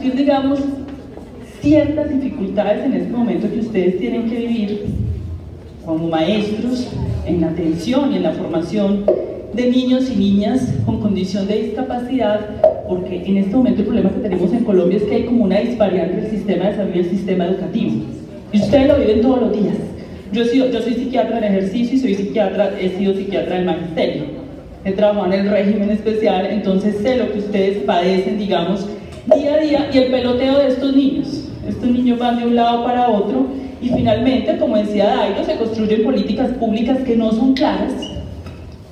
discutir, digamos, ciertas dificultades en este momento que ustedes tienen que vivir como maestros en la atención y en la formación de niños y niñas con condición de discapacidad, porque en este momento el problema que tenemos en Colombia es que hay como una disparidad entre el sistema de salud y el sistema educativo. Y ustedes lo viven todos los días. Yo, yo soy psiquiatra en ejercicio y soy psiquiatra, he sido psiquiatra del magisterio. He trabajado en el régimen especial, entonces sé lo que ustedes padecen, digamos, día a día y el peloteo de estos niños. Estos niños van de un lado para otro y finalmente, como decía Dairo, se construyen políticas públicas que no son claras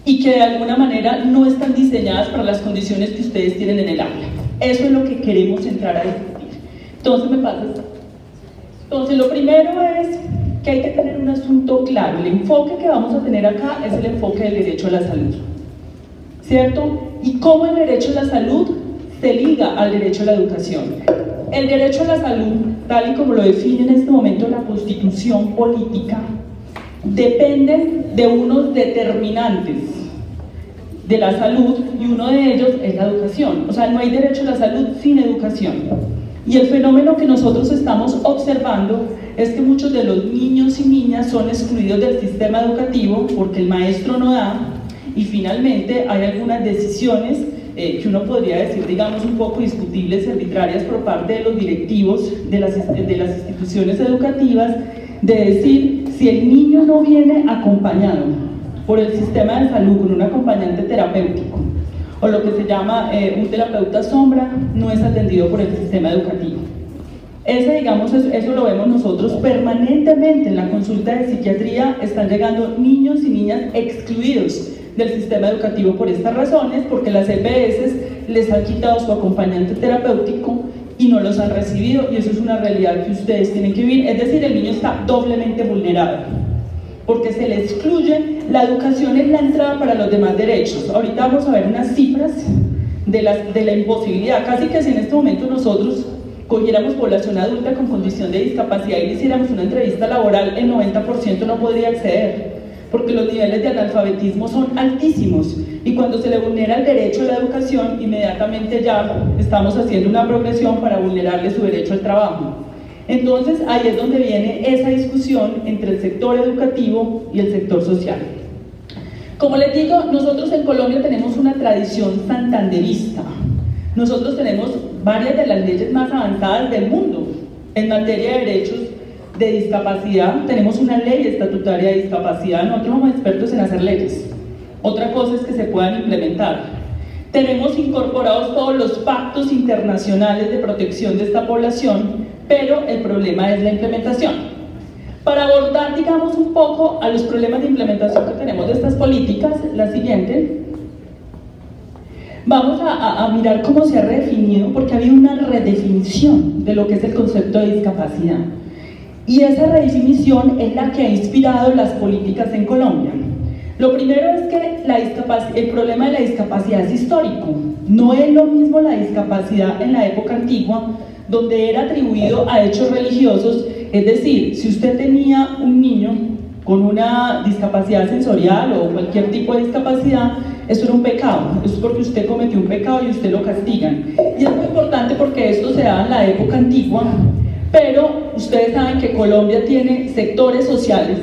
y que de alguna manera no están diseñadas para las condiciones que ustedes tienen en el aula. Eso es lo que queremos entrar a discutir. Entonces, me pasa. Entonces, lo primero es que hay que tener un asunto claro. El enfoque que vamos a tener acá es el enfoque del derecho a la salud. ¿Cierto? Y cómo el derecho a la salud se liga al derecho a la educación. El derecho a la salud, tal y como lo define en este momento la constitución política, depende de unos determinantes de la salud y uno de ellos es la educación. O sea, no hay derecho a la salud sin educación. Y el fenómeno que nosotros estamos observando es que muchos de los niños y niñas son excluidos del sistema educativo porque el maestro no da y finalmente hay algunas decisiones eh, que uno podría decir, digamos, un poco discutibles y arbitrarias por parte de los directivos de las, de las instituciones educativas, de decir, si el niño no viene acompañado por el sistema de salud con un acompañante terapéutico, o lo que se llama eh, un terapeuta sombra, no es atendido por el sistema educativo. Ese, digamos, eso, eso, lo vemos nosotros permanentemente en la consulta de psiquiatría, están llegando niños y niñas excluidos del sistema educativo por estas razones, porque las EPS les han quitado su acompañante terapéutico y no los han recibido, y eso es una realidad que ustedes tienen que vivir. Es decir, el niño está doblemente vulnerado, porque se le excluye, la educación es la entrada para los demás derechos. Ahorita vamos a ver unas cifras de la, de la imposibilidad, casi que si en este momento nosotros cogiéramos población adulta con condición de discapacidad y le hiciéramos una entrevista laboral, el 90% no podría acceder porque los niveles de analfabetismo son altísimos y cuando se le vulnera el derecho a la educación, inmediatamente ya estamos haciendo una progresión para vulnerarle su derecho al trabajo. Entonces ahí es donde viene esa discusión entre el sector educativo y el sector social. Como les digo, nosotros en Colombia tenemos una tradición santanderista. Nosotros tenemos varias de las leyes más avanzadas del mundo en materia de derechos de discapacidad, tenemos una ley estatutaria de discapacidad, nosotros somos expertos en hacer leyes. Otra cosa es que se puedan implementar. Tenemos incorporados todos los pactos internacionales de protección de esta población, pero el problema es la implementación. Para abordar, digamos, un poco a los problemas de implementación que tenemos de estas políticas, la siguiente, vamos a, a, mirar cómo se ha redefinido, porque ha habido una redefinición de lo que es el concepto de discapacidad. Y esa redefinición es la que ha inspirado las políticas en Colombia. Lo primero es que la el problema de la discapacidad es histórico. No es lo mismo la discapacidad en la época antigua, donde era atribuido a hechos religiosos. Es decir, si usted tenía un niño con una discapacidad sensorial o cualquier tipo de discapacidad, eso era un pecado. Eso es porque usted cometió un pecado y usted lo castigan. Y es muy importante porque esto se da en la época antigua, pero ustedes saben que Colombia tiene sectores sociales,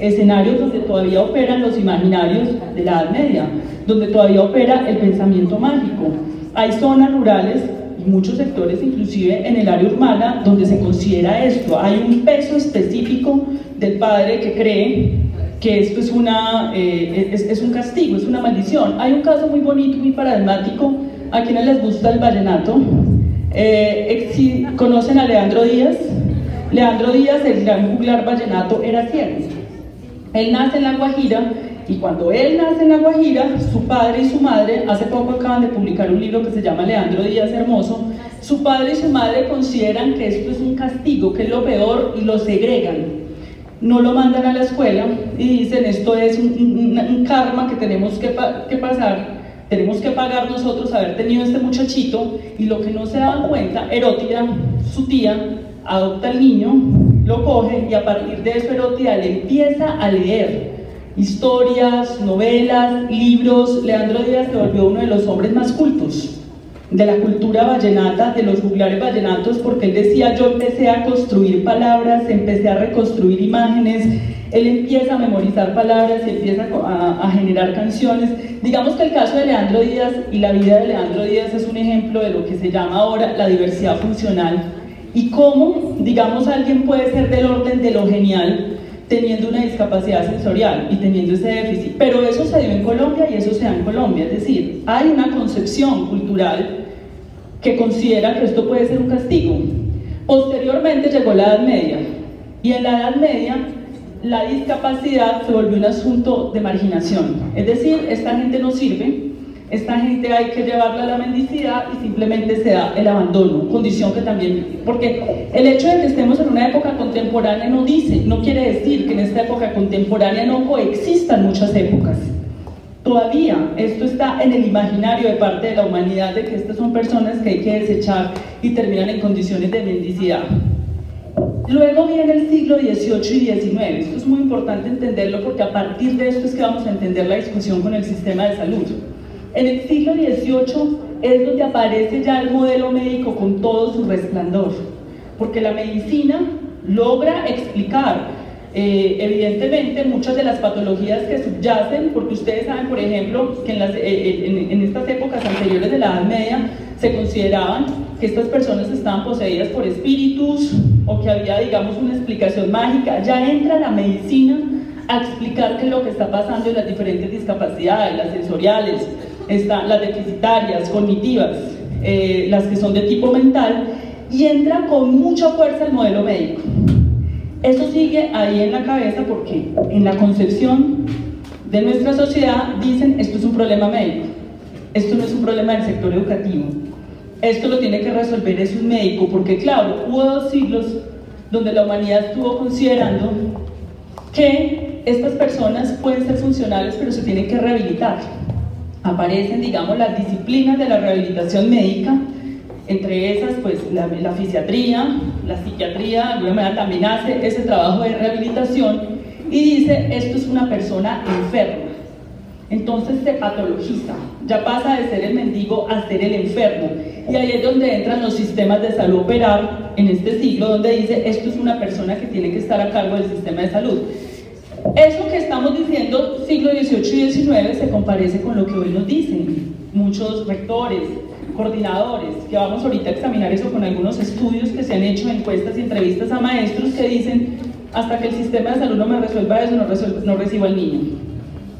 escenarios donde todavía operan los imaginarios de la Edad Media, donde todavía opera el pensamiento mágico. Hay zonas rurales y muchos sectores, inclusive en el área urbana, donde se considera esto. Hay un peso específico del padre que cree que esto es, una, eh, es, un castigo, es una maldición. Hay un caso muy bonito, muy paradigmático, a quienes les gusta el vallenato, eh, ¿Conocen a Leandro Díaz? Leandro Díaz, el gran juglar vallenato, era ciego. Él nace en La Guajira y cuando él nace en La Guajira, su padre y su madre, hace poco acaban de publicar un libro que se llama Leandro Díaz Hermoso, su padre y su madre consideran que esto es un castigo, que es lo peor y lo segregan. No lo mandan a la escuela y dicen esto es un, karma que tenemos que, que pasar tenemos que pagar nosotros haber tenido este muchachito y lo que no se daban cuenta, Erótida, su tía, adopta al niño, lo coge y a partir de eso Erótida le empieza a leer historias, novelas, libros. Leandro Díaz se volvió uno de los hombres más cultos de la cultura vallenata, de los juglares vallenatos, porque él decía, yo empecé a construir palabras, empecé a reconstruir imágenes, él empieza a memorizar palabras y empieza a, a, generar canciones. Digamos que el caso de Leandro Díaz y la vida de Leandro Díaz es un ejemplo de lo que se llama ahora la diversidad funcional y cómo, digamos, alguien puede ser del orden de lo genial teniendo una discapacidad sensorial y teniendo ese déficit. Pero eso se dio en Colombia y eso se da en Colombia. Es decir, hay una concepción cultural que considera que esto puede ser un castigo. Posteriormente llegó la Edad Media y en la Edad Media la discapacidad se volvió un asunto de marginación. Es decir, esta gente no sirve, esta gente hay que llevarla a la mendicidad y simplemente se da el abandono, condición que también, porque el hecho de que estemos en una época contemporánea no dice, no quiere decir que en esta época contemporánea no coexistan muchas épocas. Todavía esto está en el imaginario de parte de la humanidad de que estas son personas que hay que desechar y terminan en condiciones de mendicidad. Luego viene el siglo XVIII y XIX. Esto es muy importante entenderlo porque a partir de esto es que vamos a entender la discusión con el sistema de salud. En el siglo XVIII es donde aparece ya el modelo médico con todo su resplandor, porque la medicina logra explicar eh, evidentemente muchas de las patologías que subyacen, porque ustedes saben, por ejemplo, que en, las, eh, eh, en, estas épocas anteriores de la Edad Media se consideraban que estas personas estaban poseídas por espíritus o que había, digamos, una explicación mágica. Ya entra la medicina a explicar qué es lo que está pasando en las diferentes discapacidades, las sensoriales, están las deficitarias, cognitivas, eh, las que son de tipo mental, y entra con mucha fuerza el modelo médico. Eso sigue ahí en la cabeza porque en la concepción de nuestra sociedad dicen esto es un problema médico, esto no es un problema del sector educativo, esto lo tiene que resolver es un médico, porque claro, hubo dos siglos donde la humanidad estuvo considerando que estas personas pueden ser funcionales pero se tienen que rehabilitar aparecen, digamos, las disciplinas de la rehabilitación médica, entre esas, pues, la, la fisiatría, la psiquiatría, de alguna manera también hace ese trabajo de rehabilitación y dice, esto es una persona enferma. Entonces se patologiza, ya pasa de ser el mendigo a ser el enfermo. Y ahí es donde entran los sistemas de salud operar en este siglo, donde dice, esto es una persona que tiene que estar a cargo del sistema de salud. Eso que estamos diciendo, siglo XVIII y XIX, se comparece con lo que hoy nos dicen muchos rectores, coordinadores, que vamos ahorita a examinar eso con algunos estudios que se han hecho, encuestas y entrevistas a maestros que dicen, hasta que el sistema de salud no me resuelva eso, no, no recibo al niño.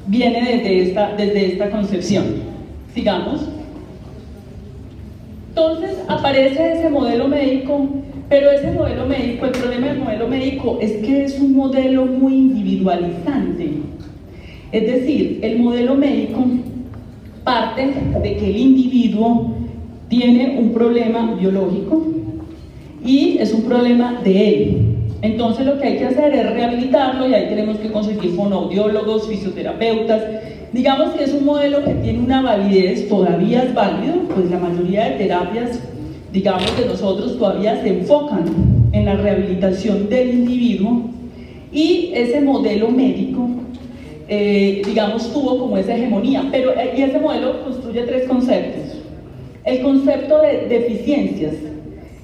Viene desde esta, desde esta concepción. Sigamos. Entonces aparece ese modelo médico pero ese modelo médico, el problema del modelo médico es que es un modelo muy individualizante. Es decir, el modelo médico parte de que el individuo tiene un problema biológico y es un problema de él. Entonces lo que hay que hacer es rehabilitarlo y ahí tenemos que conseguir fonoaudiólogos, fisioterapeutas. Digamos que es un modelo que tiene una validez, todavía es válido, pues la mayoría de terapias digamos, de nosotros todavía se enfocan en la rehabilitación del individuo y ese modelo médico, eh, digamos, tuvo como esa hegemonía, pero eh, y ese modelo construye tres conceptos. El concepto de deficiencias,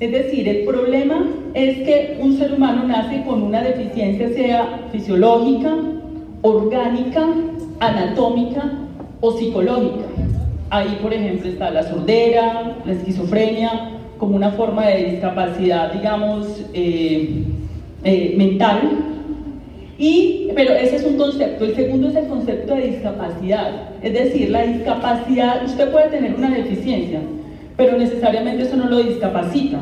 es decir, el problema es que un ser humano nace con una deficiencia, sea fisiológica, orgánica, anatómica o psicológica. Ahí, por ejemplo, está la sordera, la esquizofrenia, como una forma de discapacidad, digamos, eh, eh, mental. Y, pero ese es un concepto. El segundo es el concepto de discapacidad. Es decir, la discapacidad, usted puede tener una deficiencia, pero necesariamente eso no lo discapacita.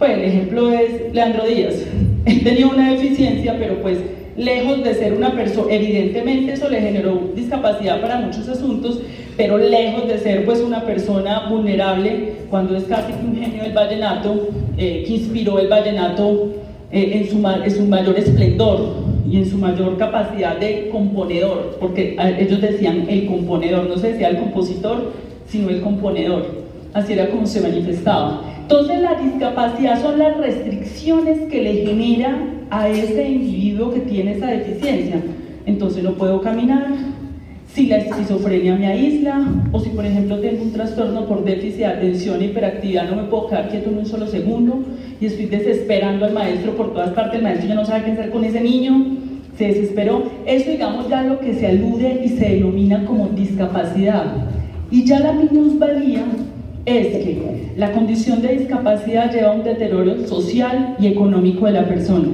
Pues el ejemplo es Leandro Díaz. Él tenía una deficiencia, pero pues lejos de ser una persona, evidentemente eso le generó discapacidad para muchos asuntos, pero lejos de ser pues una persona vulnerable cuando es casi un genio del vallenato, eh, que inspiró el vallenato eh, en, su, en su mayor esplendor y en su mayor capacidad de componedor, porque ellos decían el componedor, no se decía el compositor, sino el componedor, así era como se manifestaba. Entonces la discapacidad son las restricciones que le genera a ese individuo que tiene esa deficiencia. Entonces no puedo caminar, si la esquizofrenia me aísla o si por ejemplo tengo un trastorno por déficit de atención e hiperactividad no me puedo quedar quieto en un solo segundo y estoy desesperando al maestro por todas partes, el maestro ya no sabe qué hacer con ese niño, se desesperó. Eso digamos ya lo que se alude y se denomina como discapacidad. Y ya la minusvalía es que la condición de discapacidad lleva a un deterioro social y económico de la persona.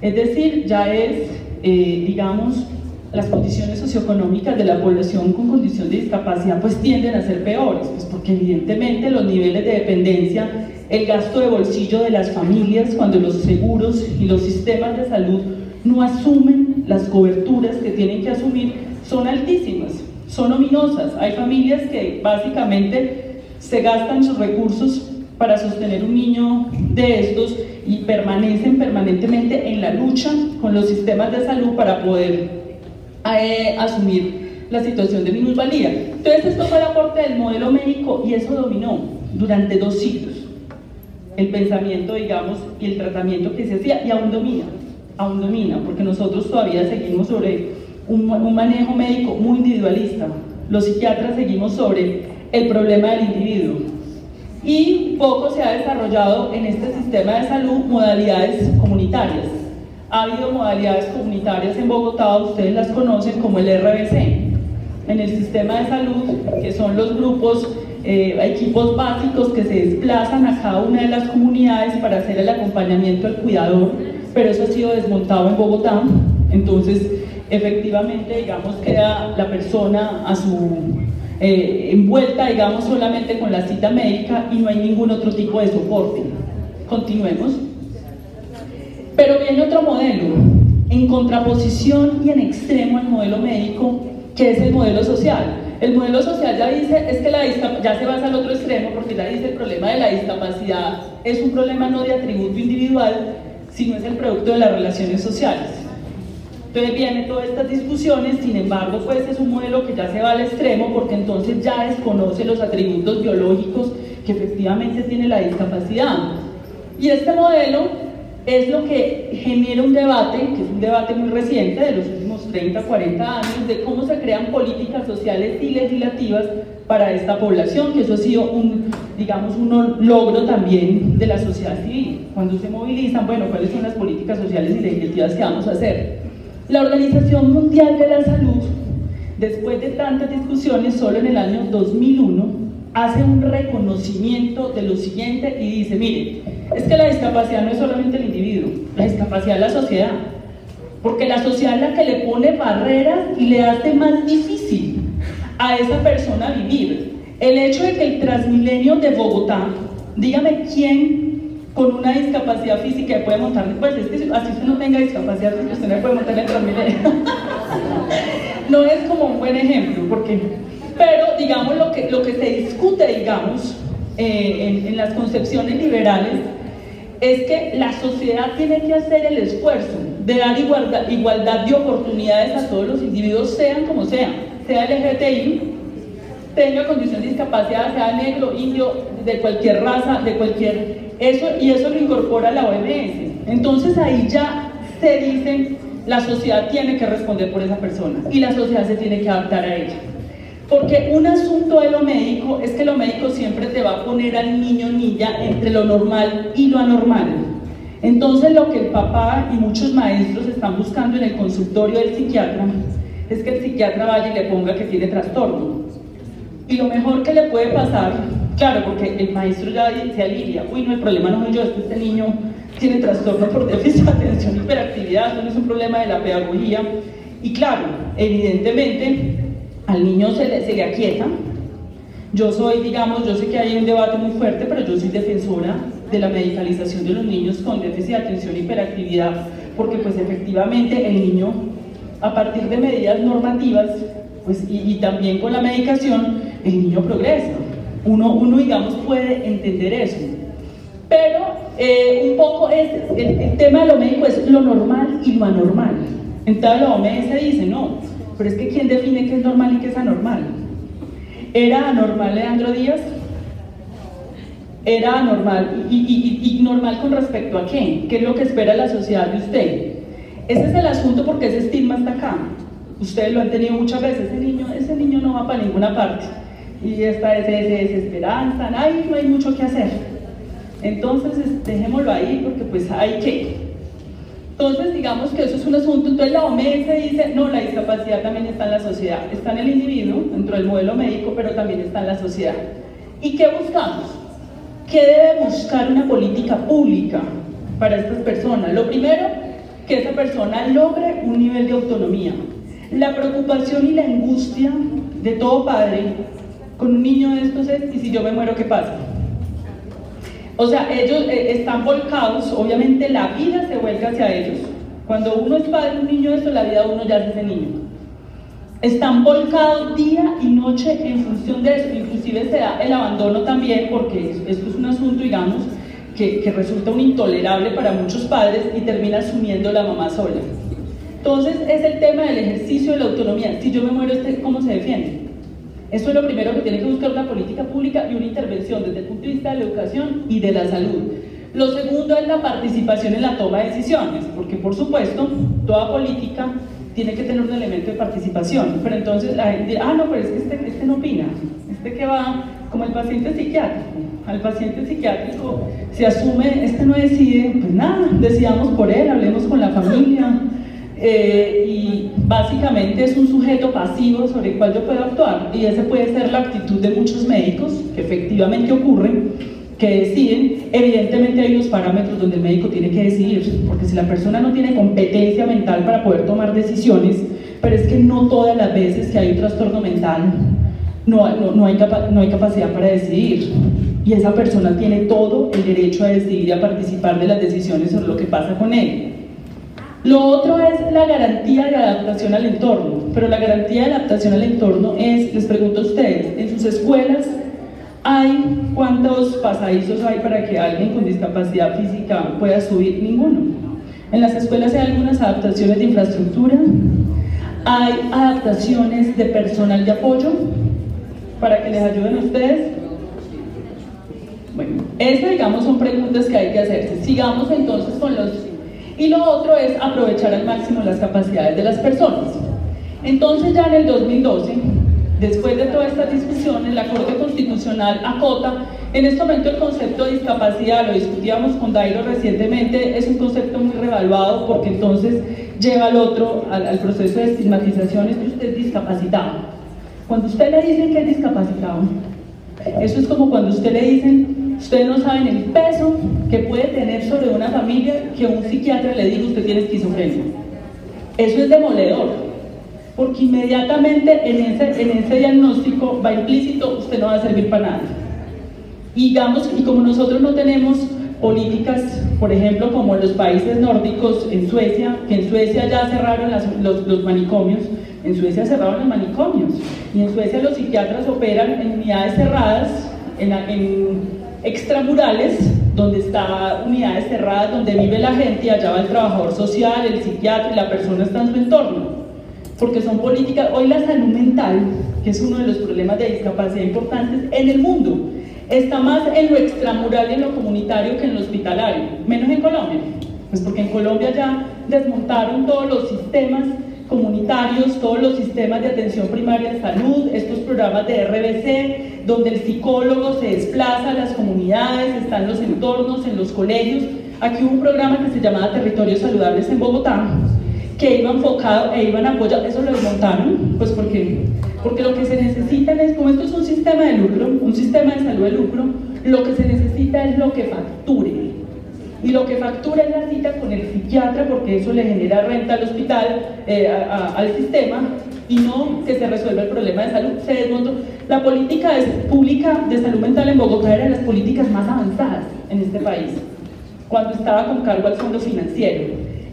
Es decir, ya es, eh, digamos, las condiciones socioeconómicas de la población con condición de discapacidad pues tienden a ser peores, pues porque evidentemente los niveles de dependencia, el gasto de bolsillo de las familias cuando los seguros y los sistemas de salud no asumen las coberturas que tienen que asumir son altísimas, son ominosas. Hay familias que básicamente se gastan sus recursos para sostener un niño de estos y permanecen permanentemente en la lucha con los sistemas de salud para poder a, eh, asumir la situación de minusvalía. Entonces esto fue el aporte del modelo médico y eso dominó durante dos siglos el pensamiento, digamos, y el tratamiento que se hacía y aún domina, aún domina, porque nosotros todavía seguimos sobre un, un manejo médico muy individualista. Los psiquiatras seguimos sobre el problema del individuo. Y poco se ha desarrollado en este sistema de salud modalidades comunitarias ha habido modalidades comunitarias en Bogotá, ustedes las conocen como el RBC, en el sistema de salud, que son los grupos, eh, equipos básicos que se desplazan a cada una de las comunidades para hacer el acompañamiento al cuidador, pero eso ha sido desmontado en Bogotá, entonces efectivamente, digamos, queda la persona a su eh, envuelta, digamos, solamente con la cita médica y no hay ningún otro tipo de soporte. Continuemos. Pero viene otro modelo, en contraposición y en extremo al modelo médico, que es el modelo social. El modelo social ya dice, es que la ya se basa al otro extremo, porque ya dice el problema de la discapacidad es un problema no de atributo individual, sino es el producto de las relaciones sociales. Entonces vienen todas estas discusiones, sin embargo, pues es un modelo que ya se va al extremo porque entonces ya desconoce los atributos biológicos que efectivamente tiene la discapacidad. Y este modelo es lo que genera un debate, que es un debate muy reciente de los últimos 30, 40 años, de cómo se crean políticas sociales y legislativas para esta población, que eso ha sido un, digamos, un logro también de la sociedad civil. Cuando se movilizan, bueno, ¿cuáles son las políticas sociales y legislativas que vamos a hacer? La Organización Mundial de la Salud, después de tantas discusiones, solo en el año 2001, hace un reconocimiento de lo siguiente y dice, mire, es que la discapacidad no es solamente el individuo, la discapacidad es la sociedad, porque la sociedad es la que le pone barreras y le hace más difícil a esa persona vivir. El hecho de que el Transmilenio de Bogotá, dígame quién con una discapacidad física puede montar, pues es que así usted no tenga discapacidad física, usted no puede montar el Transmilenio. no es como un buen ejemplo, porque pero, digamos, lo que, lo que se discute, digamos, eh, en, las concepciones liberales, es que la sociedad tiene que hacer el esfuerzo de dar igualdad, igualdad de oportunidades a todos los individuos, sean como sean, sea LGTBI, tenga condición de discapacidad, sea negro, indio, de cualquier raza, de cualquier... Eso, y eso lo incorpora la OMS. Entonces ahí ya se dice, la sociedad tiene que responder por esa persona y la sociedad se tiene que adaptar a ella. Porque un asunto de lo médico es que lo médico siempre te va a poner al niño niña entre lo normal y lo anormal. Entonces lo que el papá y muchos maestros están buscando en el consultorio del psiquiatra es que el psiquiatra vaya y le ponga que tiene trastorno. Y lo mejor que le puede pasar, claro, porque el maestro ya se alivia, uy, no, el problema no soy yo, es que este niño tiene trastorno por déficit de atención hiperactividad, no es un problema de la pedagogía. Y claro, evidentemente al niño se le, se le aquieta. Yo soy, digamos, yo sé que hay un debate muy fuerte, pero yo soy defensora de la medicalización de los niños con déficit de atención y hiperactividad, porque pues efectivamente el niño, a partir de medidas normativas, pues, y, también con la medicación, el niño progresa. Uno, uno digamos, puede entender eso. Pero eh, un poco es, el, tema de lo médico es lo normal y lo anormal. Entonces la OMS dice, no, pero es que ¿quién define qué es normal y qué es anormal? ¿Era anormal Leandro Díaz? ¿Era anormal? ¿Y, normal con respecto a qué? ¿Qué es lo que espera la sociedad de usted? Ese es el asunto porque ese estigma está acá. Ustedes lo han tenido muchas veces, ese niño, ese niño no va para ninguna parte. Y esta es desesperanza, ay, no hay mucho que hacer. Entonces, dejémoslo ahí porque pues hay que. Entonces, digamos que eso es un asunto. Entonces, la OMS dice, no, la discapacidad también está en la sociedad. Está en el individuo, dentro del modelo médico, pero también está en la sociedad. ¿Y qué buscamos? ¿Qué debe buscar una política pública para estas personas? Lo primero, que esa persona logre un nivel de autonomía. La preocupación y la angustia de todo padre con un niño de estos es, ¿y si yo me muero, qué pasa? O sea, ellos eh, están volcados, obviamente la vida se vuelca hacia ellos. Cuando uno es padre de un niño de esto, la vida de uno ya es ese niño. Están volcados día y noche en función de eso, inclusive se da el abandono también, porque esto es un asunto, digamos, que, que resulta un intolerable para muchos padres y termina asumiendo la mamá sola. Entonces es el tema del ejercicio de la autonomía. Si yo me muero, ¿cómo se defiende? Eso es lo primero que tiene que buscar una política pública y una intervención desde el punto de vista de la educación y de la salud. Lo segundo es la participación en la toma de decisiones, porque por supuesto toda política tiene que tener un elemento de participación, pero entonces la gente, ah no, pero es que este, este no opina, este que va como el paciente psiquiátrico, al paciente psiquiátrico se asume, este no decide, pues nada, decidamos por él, hablemos con la familia, eh, y básicamente es un sujeto pasivo sobre el cual yo puedo actuar. Y esa puede ser la actitud de muchos médicos que efectivamente ocurren que deciden, evidentemente hay unos parámetros donde el médico tiene que decidir, porque si la persona no tiene competencia mental para poder tomar decisiones, pero es que no todas las veces que hay un trastorno mental no, no, no hay, no hay capacidad para decidir. Y esa persona tiene todo el derecho a decidir y a participar de las decisiones sobre lo que pasa con él. Lo otro es la garantía de adaptación al entorno, pero la garantía de adaptación al entorno es, les pregunto a ustedes, en sus escuelas hay cuántos pasadizos hay para que alguien con discapacidad física pueda subir? Ninguno. En las escuelas hay algunas adaptaciones de infraestructura, hay adaptaciones de personal de apoyo para que les ayuden a ustedes. Bueno, estas digamos son preguntas que hay que hacerse. Sigamos entonces con los y lo otro es aprovechar al máximo las capacidades de las personas. Entonces ya en el 2012, después de todas estas discusiones, la Corte Constitucional acota, en este momento el concepto de discapacidad, lo discutíamos con Dairo recientemente, es un concepto muy revaluado porque entonces lleva al otro, al, proceso de estigmatización, es que usted es discapacitado. Cuando usted le dicen que es discapacitado, eso es como cuando usted le dicen Ustedes no saben el peso que puede tener sobre una familia que un psiquiatra le diga usted tiene esquizofrenia. Eso es demoledor, porque inmediatamente en ese, en ese diagnóstico va implícito usted no va a servir para nada. Y digamos, y como nosotros no tenemos políticas, por ejemplo, como en los países nórdicos, en Suecia, que en Suecia ya cerraron los, los, manicomios, en Suecia cerraron los manicomios, y en Suecia los psiquiatras operan en unidades cerradas, en, en extramurales, donde está unidades cerradas, donde vive la gente allá va el trabajador social, el psiquiatra y la persona está en su entorno. Porque son políticas, hoy la salud mental, que es uno de los problemas de discapacidad importantes en el mundo, está más en lo extramural y en lo comunitario que en lo hospitalario, menos en Colombia. Pues porque en Colombia ya desmontaron todos los sistemas comunitarios, todos los sistemas de atención primaria de salud, estos programas de RBC, donde el psicólogo se desplaza a las comunidades, está en los entornos, en los colegios. Aquí hubo un programa que se llamaba Territorios Saludables en Bogotá, que iba enfocado e iban a apoyar, eso lo desmontaron, pues porque, porque lo que se necesita es, como esto es un sistema de lucro, un sistema de salud de lucro, lo que se necesita es lo que facture, y lo que factura es la cita con el psiquiatra porque eso le genera renta al hospital, eh, al sistema y no que se resuelva el problema de salud. Se desmontó. La política pública de salud mental en Bogotá era de las políticas más avanzadas en este país, cuando estaba con cargo al fondo financiero.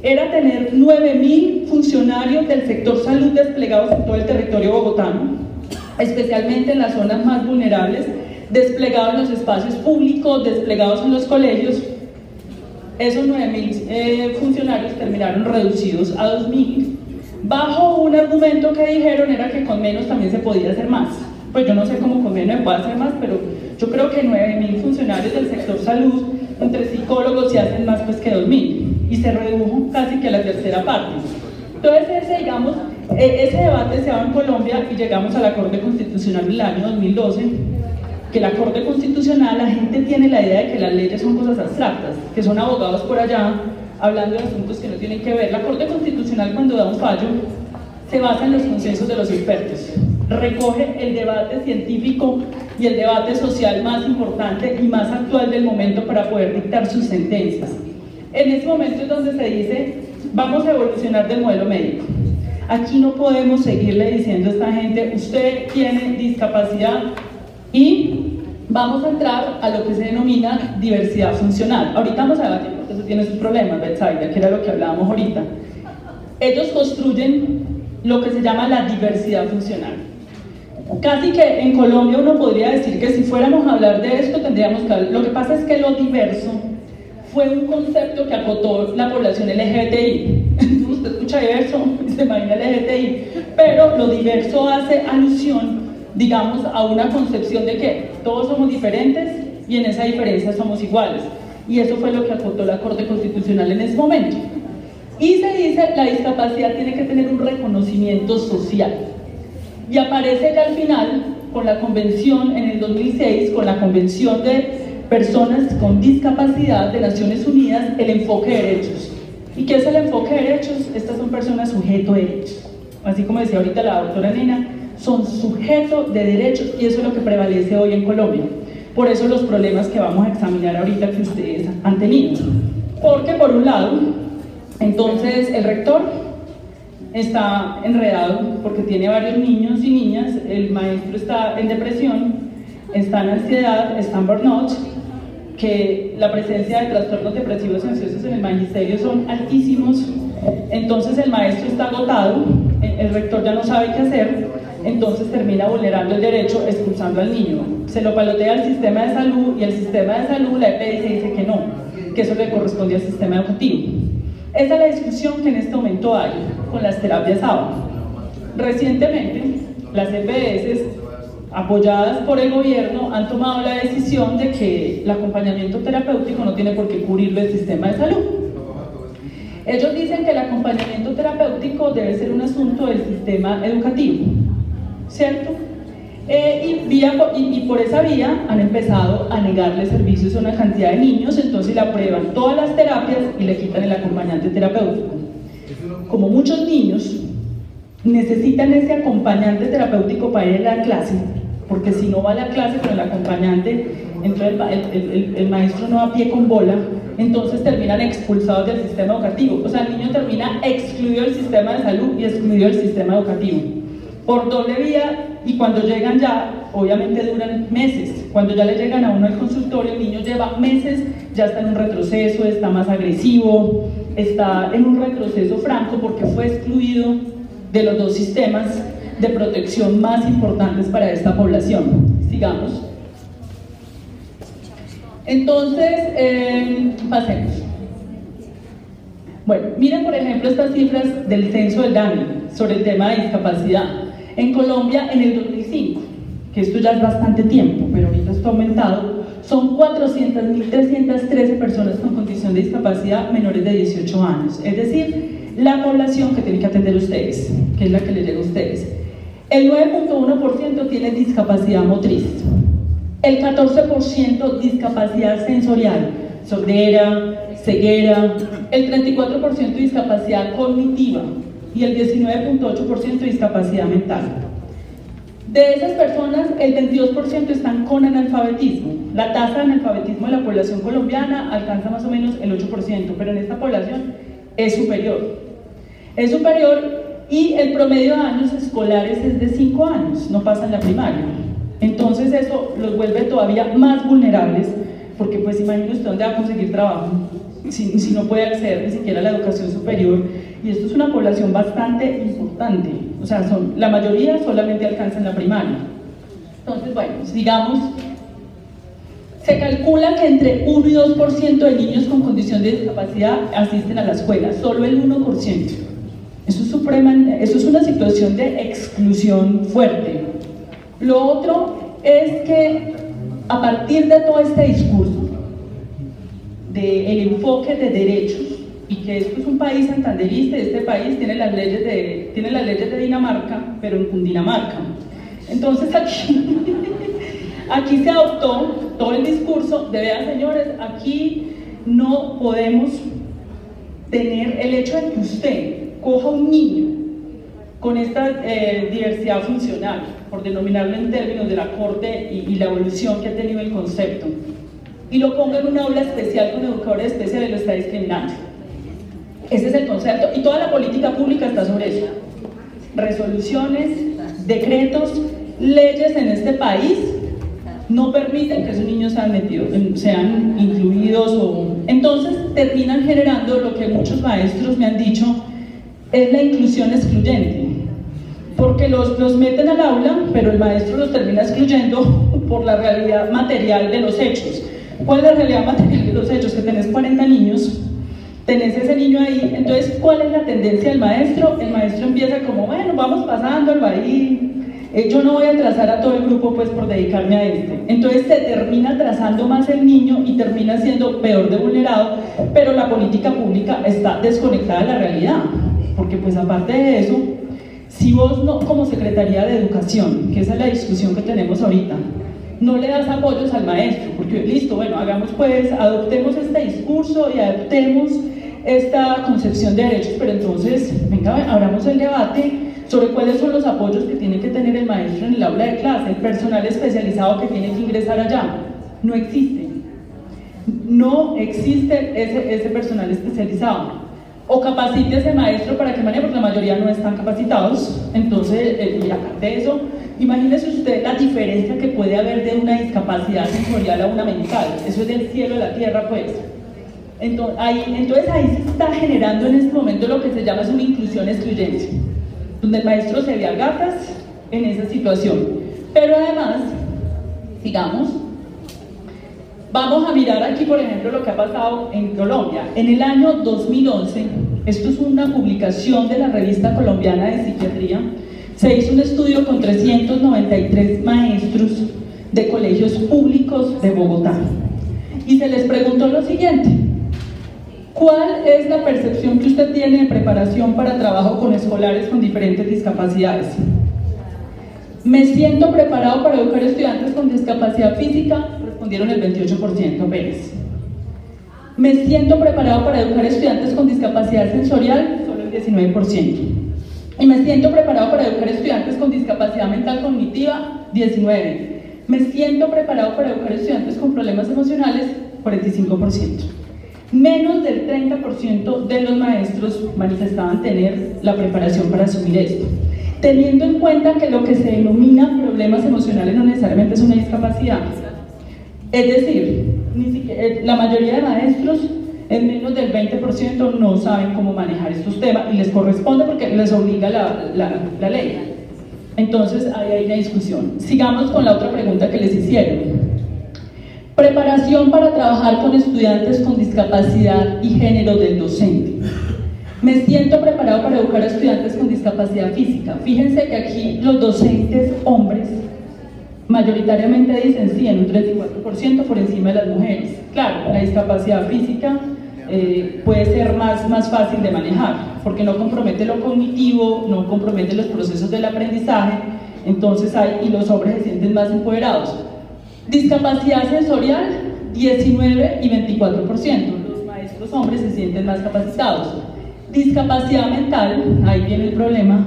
Era tener 9.000 funcionarios del sector salud desplegados en todo el territorio bogotano, especialmente en las zonas más vulnerables, desplegados en los espacios públicos, desplegados en los colegios, esos 9.000 eh, funcionarios terminaron reducidos a 2.000 bajo un argumento que dijeron era que con menos también se podía hacer más. Pues yo no sé cómo con menos se puede hacer más, pero yo creo que 9.000 funcionarios del sector salud, entre psicólogos, se hacen más pues que 2.000 y se redujo casi que a la tercera parte. Entonces ese, digamos, E, ese debate se daba en Colombia y llegamos a la Corte Constitucional en el año 2012, que la Corte Constitucional, la gente tiene la idea de que las leyes son cosas abstractas, que son abogados por allá hablando de asuntos que no tienen que ver. La Corte Constitucional cuando da un fallo se basa en los consensos de los expertos, recoge el debate científico y el debate social más importante y más actual del momento para poder dictar sus sentencias. En ese momento es donde se dice, vamos a evolucionar del modelo médico. Aquí no podemos seguirle diciendo a esta gente, usted tiene discapacidad y vamos a entrar a lo que se denomina diversidad funcional. Ahorita vamos a debatir porque eso tiene sus problemas, Betsaida, que era lo que hablábamos ahorita. Ellos construyen lo que se llama la diversidad funcional. Casi que en Colombia uno podría decir que si fuéramos a hablar de esto tendríamos que hablar. Lo que pasa es que lo diverso fue un concepto que acotó la población LGBTI. Usted escucha diverso se imagina LGBTI, pero lo diverso hace alusión, digamos, a una concepción de que todos somos diferentes y en esa diferencia somos iguales. Y eso fue lo que acotó la Corte Constitucional en ese momento. Y se dice la discapacidad tiene que tener un reconocimiento social. Y aparece ya al final, con la convención en el 2006, con la convención de personas con discapacidad de Naciones Unidas el enfoque de derechos. ¿Y qué es el enfoque de derechos? Estas son personas sujeto de derechos. Así como decía ahorita la doctora Nena, son sujeto de derechos y eso es lo que prevalece hoy en Colombia. Por eso los problemas que vamos a examinar ahorita que ustedes han tenido. Porque por un lado, entonces el rector está enredado porque tiene varios niños y niñas, el maestro está en depresión, está en ansiedad, está en burnout que la presencia de trastornos depresivos y ansiosos en el magisterio son altísimos, entonces el maestro está agotado, el rector ya no sabe qué hacer, entonces termina vulnerando el derecho expulsando al niño. Se lo palotea al sistema de salud y el sistema de salud, la EPS dice que no, que eso le corresponde al sistema educativo. Esa es la discusión que en este momento hay con las terapias ABA. Recientemente, las EPS apoyadas por el gobierno, han tomado la decisión de que el acompañamiento terapéutico no tiene por qué cubrirlo el sistema de salud. Ellos dicen que el acompañamiento terapéutico debe ser un asunto del sistema educativo, ¿cierto? Eh, y, y, por esa vía han empezado a negarle servicios a una cantidad de niños, entonces le aprueban todas las terapias y le quitan el acompañante terapéutico. Como muchos niños necesitan ese acompañante terapéutico para ir a la clase, porque si no va a la clase con el acompañante, entonces el, maestro no va a pie con bola, entonces terminan expulsados del sistema educativo. O sea, el niño termina excluido del sistema de salud y excluido del sistema educativo. Por doble vía, y cuando llegan ya, obviamente duran meses. Cuando ya le llegan a uno al consultorio, el niño lleva meses, ya está en un retroceso, está más agresivo, está en un retroceso franco porque fue excluido de los dos sistemas de protección más importantes para esta población. Sigamos. Entonces, eh, pasemos. Bueno, miren por ejemplo estas cifras del censo del DANI sobre el tema de discapacidad. En Colombia, en el 2005, que esto ya es bastante tiempo, pero ahorita está aumentado, son 400.313 personas con condición de discapacidad menores de 18 años. Es decir, la población que tienen que atender ustedes, que es la que les llega a ustedes. El 9.1% tiene discapacidad motriz. El 14% discapacidad sensorial, sordera, ceguera. El 34% discapacidad cognitiva y el 19.8% discapacidad mental. De esas personas, el 22% están con analfabetismo. La tasa de analfabetismo de la población colombiana alcanza más o menos el 8%, pero en esta población es superior. Es superior y el promedio de años escolares es de 5 años, no pasan la primaria. Entonces eso los vuelve todavía más vulnerables, porque pues imagínese usted dónde va a conseguir trabajo, si, no puede acceder ni siquiera a la educación superior, y esto es una población bastante importante, o sea, son, la mayoría solamente alcanzan la primaria. Entonces, bueno, digamos, se calcula que entre 1 y 2% de niños con condición de discapacidad asisten a la escuela, solo el 1%. Eso es, suprema, eso es una situación de exclusión fuerte. Lo otro es que a partir de todo este discurso, del enfoque de derechos y que esto es un país santanderista, este país tiene las leyes de, tiene las leyes de Dinamarca, pero en Cundinamarca. Entonces aquí, aquí se adoptó todo el discurso de, vean señores, aquí no podemos tener el hecho de que usted coja un niño con esta eh, diversidad funcional, por denominarlo en términos de la corte y, y, la evolución que ha tenido el concepto, y lo ponga en una aula especial con educadores especiales y lo está discriminando. Ese es el concepto, y toda la política pública está sobre eso. Resoluciones, decretos, leyes en este país no permiten que esos niños sean, metidos, sean incluidos o... Entonces terminan generando lo que muchos maestros me han dicho, es la inclusión excluyente. Porque los, los meten al aula, pero el maestro los termina excluyendo por la realidad material de los hechos. ¿Cuál es la realidad material de los hechos? Que tenés 40 niños, tenés ese niño ahí, entonces ¿cuál es la tendencia del maestro? El maestro empieza como, bueno, vamos pasando el ahí, eh, yo no voy a trazar a todo el grupo pues por dedicarme a este. Entonces se termina trazando más el niño y termina siendo peor de vulnerado, pero la política pública está desconectada de la realidad, porque pues aparte de eso, si vos no, como Secretaría de Educación, que esa es la discusión que tenemos ahorita, no le das apoyos al maestro, porque listo, bueno, hagamos pues, adoptemos este discurso y adoptemos esta concepción de derechos, pero entonces, venga, abramos el debate sobre cuáles son los apoyos que tiene que tener el maestro en el aula de clase, el personal especializado que tiene que ingresar allá. No existe. No existe ese, ese personal especializado. O capacite a ese maestro para que maneje, porque la mayoría no están capacitados. Entonces, eh, y aparte de eso, imagínese usted la diferencia que puede haber de una discapacidad sensorial a una mental. Eso es del cielo a la tierra, pues. Entonces ahí, entonces ahí se está generando en este momento lo que se llama es una inclusión excluyente donde el maestro se vea gatas en esa situación. Pero además, sigamos, vamos a mirar aquí, por ejemplo, lo que ha pasado en Colombia. En el año 2011, esto es una publicación de la revista colombiana de psiquiatría, se hizo un estudio con 393 maestros de colegios públicos de Bogotá. Y se les preguntó lo siguiente, ¿Cuál es la percepción que usted tiene de preparación para trabajo con escolares con diferentes discapacidades? ¿Me siento preparado para educar estudiantes con discapacidad física? Respondieron el 28% apenas. ¿Me siento preparado para educar estudiantes con discapacidad sensorial? Solo el 19%. ¿Y me siento preparado para educar estudiantes con discapacidad mental cognitiva? 19%. ¿Me siento preparado para educar estudiantes con problemas emocionales? 45% menos del 30% de los maestros manifestaban tener la preparación para asumir esto. Teniendo en cuenta que lo que se denomina problemas emocionales no necesariamente es una discapacidad. Es decir, eh, la mayoría de maestros en menos del 20% no saben cómo manejar estos temas y les corresponde porque les obliga la, la, ley. Entonces ahí hay una discusión. Sigamos con la otra pregunta que les hicieron. Preparación para trabajar con estudiantes con discapacidad y género del docente. Me siento preparado para educar a estudiantes con discapacidad física. Fíjense que aquí los docentes hombres mayoritariamente dicen sí, en un 34% por encima de las mujeres. Claro, la discapacidad física eh, puede ser más, más fácil de manejar, porque no compromete lo cognitivo, no compromete los procesos del aprendizaje, entonces hay, y los hombres se sienten más empoderados. Discapacidad sensorial, 19 y 24%. Los maestros hombres se sienten más capacitados. Discapacidad mental, ahí viene el problema,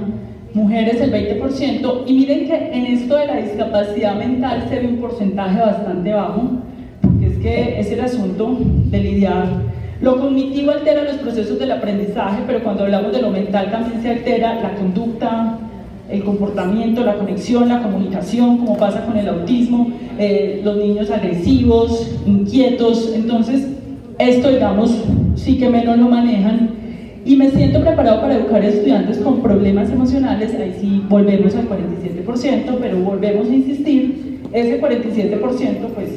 mujeres el 20%, y miren que en esto de la discapacidad mental se ve un porcentaje bastante bajo, porque es que es el asunto de lidiar. Lo cognitivo altera los procesos del aprendizaje, pero cuando hablamos de lo mental también se altera la conducta, el comportamiento, la conexión, la comunicación, como pasa con el autismo, eh, los niños agresivos, inquietos, entonces esto digamos sí que menos lo manejan. Y me siento preparado para educar a estudiantes con problemas emocionales, ahí sí volvemos al 47%, pero volvemos a insistir, ese 47% pues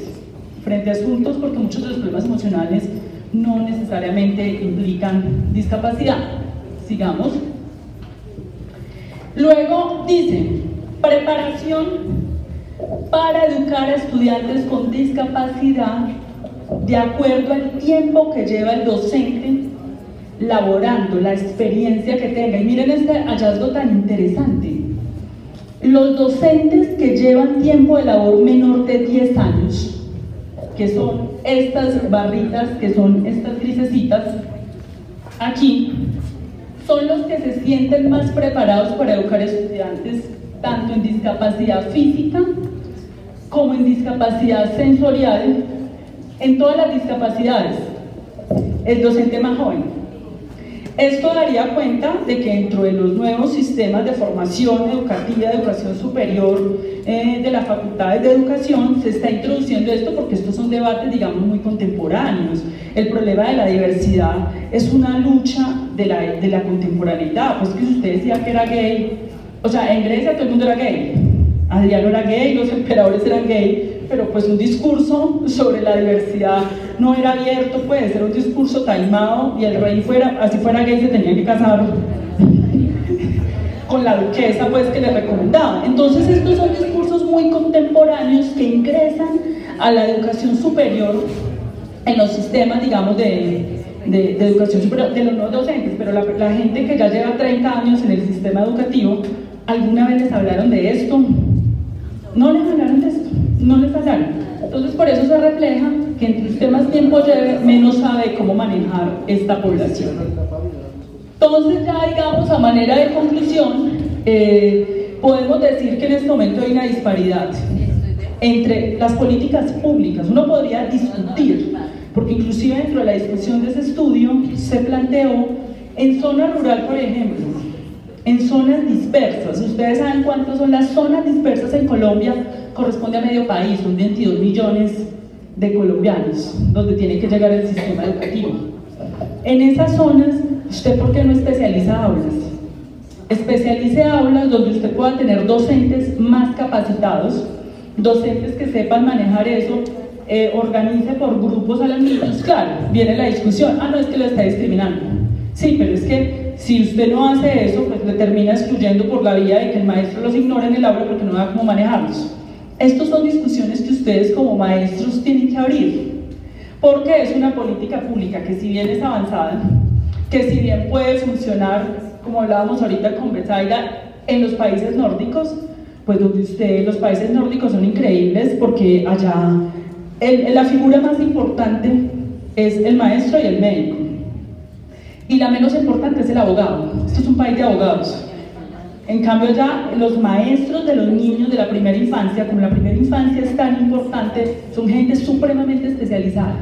frente a asuntos, porque muchos de los problemas emocionales no necesariamente implican discapacidad. Sigamos. Luego dice, preparación para educar a estudiantes con discapacidad de acuerdo al tiempo que lleva el docente laborando, la experiencia que tenga. Y miren este hallazgo tan interesante. Los docentes que llevan tiempo de labor menor de 10 años, que son estas barritas, que son estas grisecitas, aquí, son los que se sienten más preparados para educar estudiantes tanto en discapacidad física como en discapacidad sensorial, en todas las discapacidades, el docente más joven. Esto daría cuenta de que dentro de los nuevos sistemas de formación educativa, educación superior eh, de las facultades de educación, se está introduciendo esto porque estos son debates, digamos, muy contemporáneos. El problema de la diversidad es una lucha de la, de la contemporaneidad. Pues que si usted decía que era gay, o sea, en Grecia todo el mundo era gay. Adriano era gay, los emperadores eran gay, pero pues un discurso sobre la diversidad no era abierto, puede ser un discurso taimado y el rey fuera, así fuera gay se tenía que casar con la duquesa pues que le recomendaba. Entonces estos son discursos muy contemporáneos que ingresan a la educación superior en los sistemas, digamos, de, de, educación superior, de los no docentes, pero la, la gente que ya lleva 30 años en el sistema educativo, ¿alguna vez les hablaron de esto? No les hablaron de esto no les hablaron. Entonces, por eso se refleja que entre más tiempo lleve, menos sabe cómo manejar esta población. Entonces, ya digamos, a manera de conclusión, eh, podemos decir que en este momento hay una disparidad entre las políticas públicas. Uno podría discutir, porque inclusive dentro de la discusión de ese estudio se planteó en zona rural, por ejemplo, en zonas dispersas. Ustedes saben cuántas son las zonas dispersas en Colombia, corresponde a medio país, son 22 millones de colombianos, donde tiene que llegar el sistema educativo. En esas zonas, ¿usted por qué no especializa aulas? Especialice aulas donde usted pueda tener docentes más capacitados, docentes que sepan manejar eso, eh, organice por grupos a los niños. Claro, viene la discusión, ah, no, es que lo está discriminando. Sí, pero es que si usted no hace eso, pues le termina excluyendo por la vía de que el maestro los ignora en el aula porque no da cómo manejarlos. Estas son discusiones que ustedes como maestros tienen que abrir, porque es una política pública que si bien es avanzada, que si bien puede funcionar, como hablábamos ahorita con Besaida, en los países nórdicos, pues donde usted, los países nórdicos son increíbles porque allá la figura más importante es el maestro y el médico. Y la menos importante es el abogado. Esto es un país de abogados. En cambio ya los maestros de los niños de la primera infancia, como la primera infancia es tan importante, son gente supremamente especializada.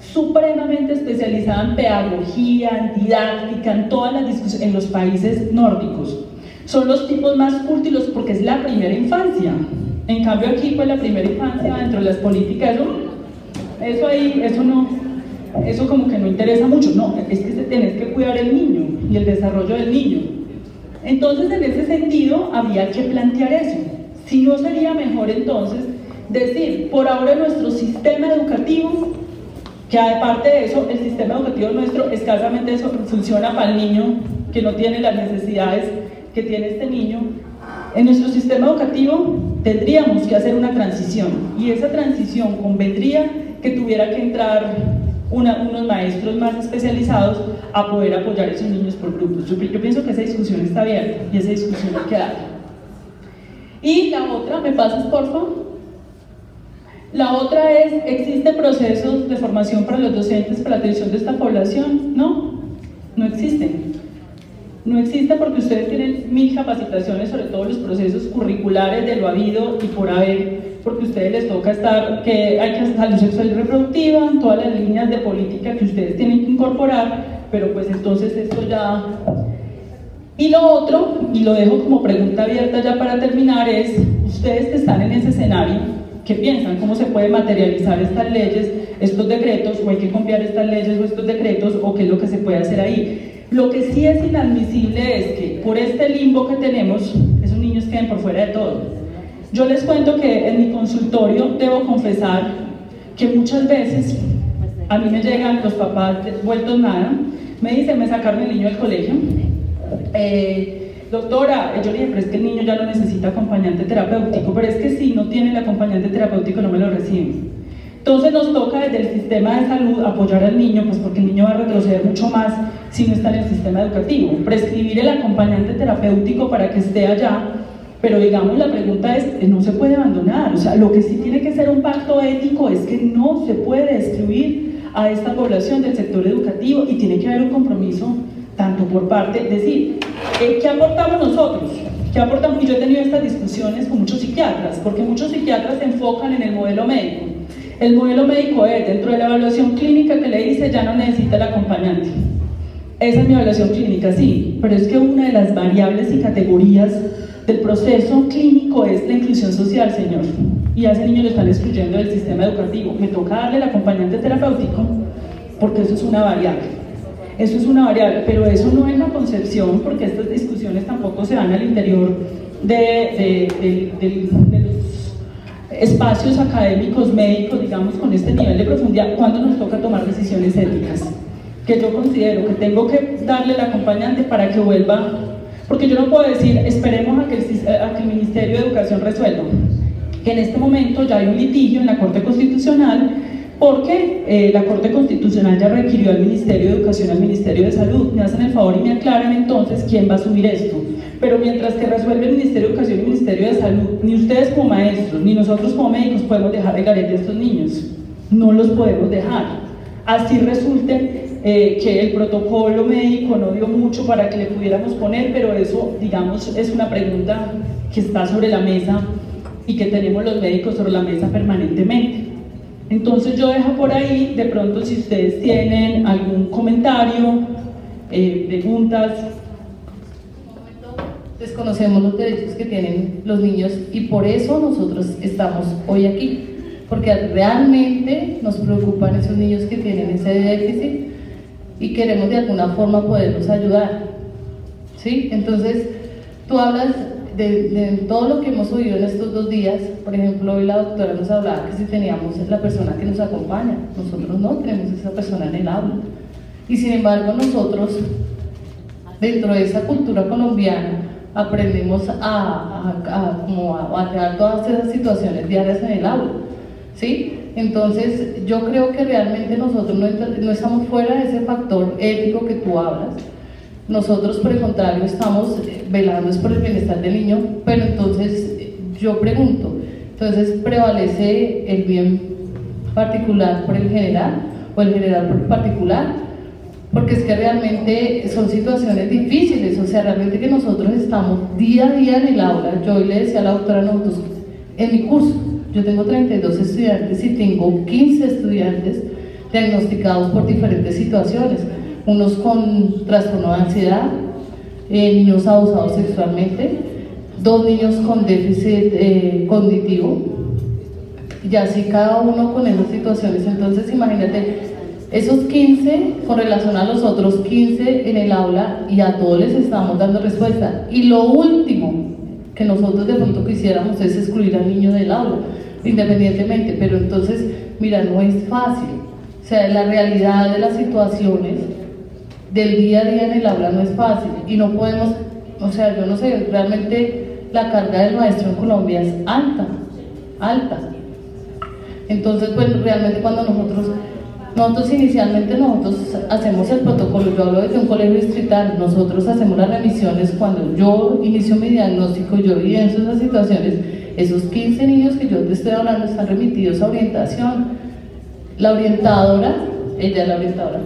Supremamente especializada en pedagogía, en didáctica, en todas las discusiones, en los países nórdicos. Son los tipos más útiles porque es la primera infancia. En cambio aquí, pues la primera infancia dentro de las políticas, eso, eso ahí, eso no, eso como que no interesa mucho, no, es que tenés que cuidar el niño y el desarrollo del niño. Entonces, en ese sentido, había que plantear eso. Si no sería mejor entonces decir, por ahora nuestro sistema educativo, que aparte de eso, el sistema educativo nuestro escasamente eso funciona para el niño que no tiene las necesidades que tiene este niño, en nuestro sistema educativo tendríamos que hacer una transición y esa transición convendría que tuviera que entrar unos maestros más especializados a poder apoyar a esos niños por grupos. Yo, pienso que esa discusión está abierta y esa discusión hay que dar. Y la otra, ¿me pasas por favor? La otra es, ¿existen procesos de formación para los docentes para la atención de esta población? No, no existen. No existe porque ustedes tienen mil capacitaciones sobre todos los procesos curriculares de lo habido y por haber porque a ustedes les toca estar, que hay que salud sexual y reproductiva, en todas las líneas de política que ustedes tienen que incorporar, pero pues entonces esto ya... Y lo otro, y lo dejo como pregunta abierta ya para terminar, es, ustedes que están en ese escenario, ¿qué piensan? ¿Cómo se puede materializar estas leyes, estos decretos, o hay que cambiar estas leyes o estos decretos, o qué es lo que se puede hacer ahí? Lo que sí es inadmisible es que por este limbo que tenemos, esos niños queden por fuera de todo yo les cuento que en mi consultorio debo confesar que muchas veces a mí me llegan los papás vueltos nada, me dicen, me sacaron el niño del colegio. Eh, doctora, yo le dije, pero es que el niño ya no necesita acompañante terapéutico, pero es que si no tiene el acompañante terapéutico no me lo reciben. Entonces nos toca desde el sistema de salud apoyar al niño, pues porque el niño va a retroceder mucho más si no está en el sistema educativo. Prescribir el acompañante terapéutico para que esté allá, pero digamos la pregunta es, no se puede abandonar, o sea, lo que sí tiene que ser un pacto ético es que no se puede excluir a esta población del sector educativo y tiene que haber un compromiso tanto por parte, es decir, eh, ¿qué aportamos nosotros? ¿Qué aportamos? Y yo he tenido estas discusiones con muchos psiquiatras, porque muchos psiquiatras se enfocan en el modelo médico. El modelo médico es, dentro de la evaluación clínica que le dice, ya no necesita el acompañante. Esa es mi evaluación clínica, sí, pero es que una de las variables y categorías del proceso clínico es la inclusión social, señor. Y a ese niño lo están excluyendo del sistema educativo. Me toca darle el acompañante terapéutico porque eso es una variable. Eso es una variable, pero eso no es la concepción, porque estas discusiones tampoco se dan al interior de, los espacios académicos, médicos, digamos, con este nivel de profundidad, cuando nos toca tomar decisiones éticas. Que yo considero que tengo que darle el acompañante para que vuelva, porque yo no puedo decir, esperemos a que el, a que el Ministerio de Educación resuelva, que en este momento ya hay un litigio en la Corte Constitucional porque eh, la Corte Constitucional ya requirió al Ministerio de Educación, al Ministerio de Salud, me hacen el favor y me aclaran entonces quién va a asumir esto. Pero mientras que resuelve el Ministerio de Educación y el Ministerio de Salud, ni ustedes como maestros, ni nosotros como médicos podemos dejar de garete a estos niños. No los podemos dejar. Así resulte eh, que el protocolo médico no dio mucho para que le pudiéramos poner, pero eso, digamos, es una pregunta que está sobre la mesa y que tenemos los médicos sobre la mesa permanentemente. Entonces yo dejo por ahí, de pronto si ustedes tienen algún comentario, eh, preguntas. Desconocemos los derechos que tienen los niños y por eso nosotros estamos hoy aquí, porque realmente nos preocupan esos niños que tienen ese déficit y queremos de alguna forma poderlos ayudar. ¿Sí? Entonces, tú hablas de, todo lo que hemos oído en estos dos días, por ejemplo, hoy la doctora nos hablaba que si teníamos la persona que nos acompaña, nosotros no tenemos esa persona en el aula. Y sin embargo nosotros, dentro de esa cultura colombiana, aprendemos a, a, como a, todas esas situaciones diarias en el aula. ¿sí? Entonces, yo creo que realmente nosotros no, no estamos fuera de ese factor ético que tú hablas, nosotros, por el contrario, estamos velando por el bienestar del niño, pero entonces yo pregunto, entonces prevalece el bien particular por el general o el general por el particular, porque es que realmente son situaciones difíciles, o sea, realmente que nosotros estamos día a día en el aula, yo hoy le decía a la doctora nosotros, en mi curso, yo tengo 32 estudiantes y tengo 15 estudiantes diagnosticados por diferentes situaciones, unos con trastorno de ansiedad, eh, niños abusados sexualmente, dos niños con déficit eh, cognitivo, y así cada uno con esas situaciones. Entonces imagínate, esos 15 con relación a los otros 15 en el aula y a todos les estamos dando respuesta. Y lo último que nosotros de pronto quisiéramos es excluir al niño del aula, independientemente, pero entonces, mira, no es fácil. O sea, la realidad de las situaciones del día a día en el aula no es fácil y no podemos, o sea, yo no sé, realmente la carga del maestro en Colombia es alta, alta. Entonces, pues realmente cuando nosotros, nosotros inicialmente nosotros hacemos el protocolo, yo hablo desde un colegio distrital, nosotros hacemos las remisiones cuando yo inicio mi diagnóstico, yo evidencio esas situaciones, esos 15 niños que yo te estoy hablando están remitidos a orientación. La orientadora, ella es la orientadora,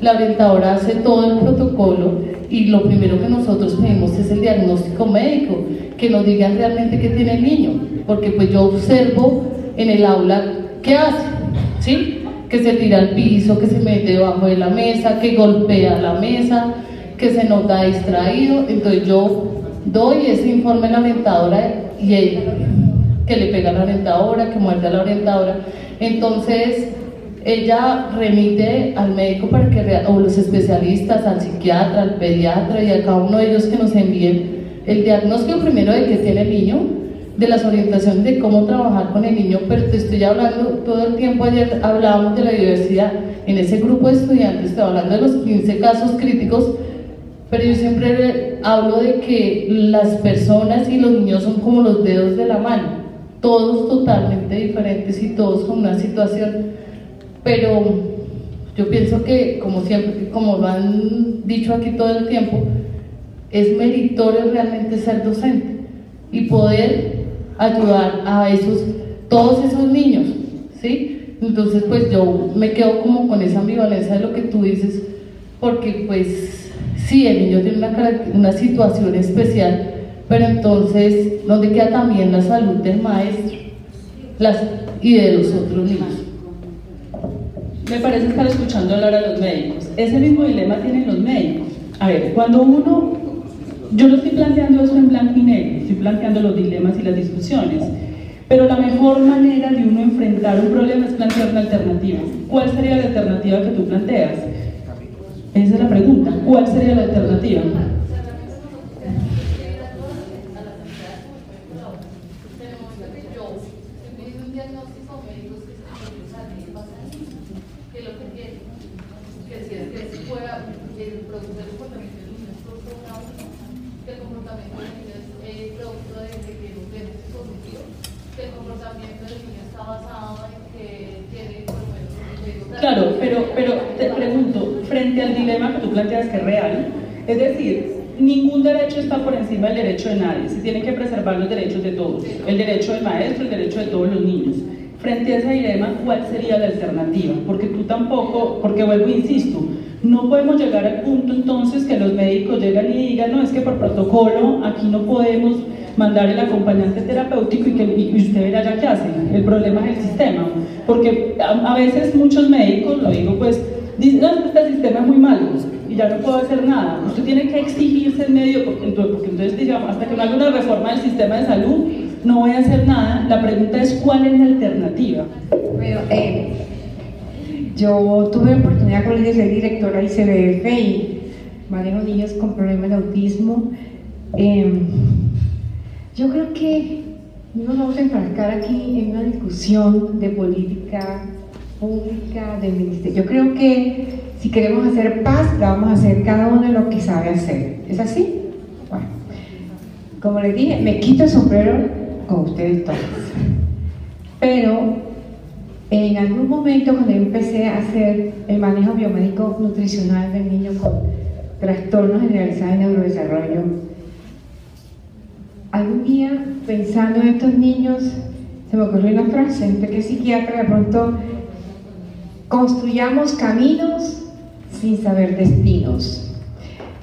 la orientadora hace todo el protocolo y lo primero que nosotros pedimos es el diagnóstico médico, que nos digan realmente qué tiene el niño, porque pues yo observo en el aula qué hace, ¿sí? Que se tira al piso, que se mete debajo de la mesa, que golpea la mesa, que se nota distraído, entonces yo doy ese informe a la orientadora y ella, que le pega a la orientadora, que muerde a la orientadora, entonces ella remite al médico para que, o los especialistas, al psiquiatra, al pediatra y a cada uno de ellos que nos envíen el diagnóstico primero de qué tiene el niño, de las orientaciones de cómo trabajar con el niño, pero te estoy hablando todo el tiempo, ayer hablábamos de la diversidad, en ese grupo de estudiantes, estoy hablando de los 15 casos críticos, pero yo siempre hablo de que las personas y los niños son como los dedos de la mano, todos totalmente diferentes y todos con una situación, pero yo pienso que, como siempre, como lo han dicho aquí todo el tiempo, es meritorio realmente ser docente y poder ayudar a esos, todos esos niños, ¿sí? Entonces, pues yo me quedo como con esa ambivalencia de lo que tú dices, porque pues sí, el niño tiene una, una situación especial, pero entonces, ¿dónde queda también la salud del maestro las, y de los otros niños? Me parece estar escuchando hablar a los médicos. Ese mismo dilema tienen los médicos. A ver, cuando uno, yo no estoy planteando eso en blanco y negro, estoy planteando los dilemas y las discusiones, pero la mejor manera de uno enfrentar un problema es plantear una alternativa. ¿Cuál sería la alternativa que tú planteas? Esa es la pregunta. ¿Cuál sería la alternativa? Claro, pero, pero te pregunto, frente al dilema que tú planteas que es real, es decir, ningún derecho está por encima del derecho de nadie, se tienen que preservar los derechos de todos, el derecho del maestro, el derecho de todos los niños. Frente a ese dilema, ¿cuál sería la alternativa? Porque tú tampoco, porque vuelvo e insisto, no podemos llegar al punto entonces que los médicos llegan y digan, no, es que por protocolo aquí no podemos mandar el acompañante terapéutico y que usted verá ya qué hace. El problema es el sistema, porque a, veces muchos médicos, lo digo pues, dicen, no, este sistema es muy malo y ya no puedo hacer nada. Usted tiene que exigirse en medio, porque, entonces digamos, hasta que no haga una reforma del sistema de salud, no voy a hacer nada. La pregunta es, ¿cuál es la alternativa? Bueno, eh, yo tuve la oportunidad de ser directora del CBF y manejo niños con problemas de autismo. Em, yo creo que no nos vamos a embarcar aquí en una discusión de política pública, de ministerio. Yo creo que si queremos hacer paz, la vamos a hacer cada uno de lo que sabe hacer. ¿Es así? Bueno, como les dije, me quito el sombrero con ustedes todos. Pero en algún momento cuando empecé a hacer el manejo biomédico nutricional del niño con trastornos generalizados de neurodesarrollo, algún día, pensando en estos niños, se me ocurrió una frase, entre que psiquiatra de pronto, construyamos caminos sin saber destinos.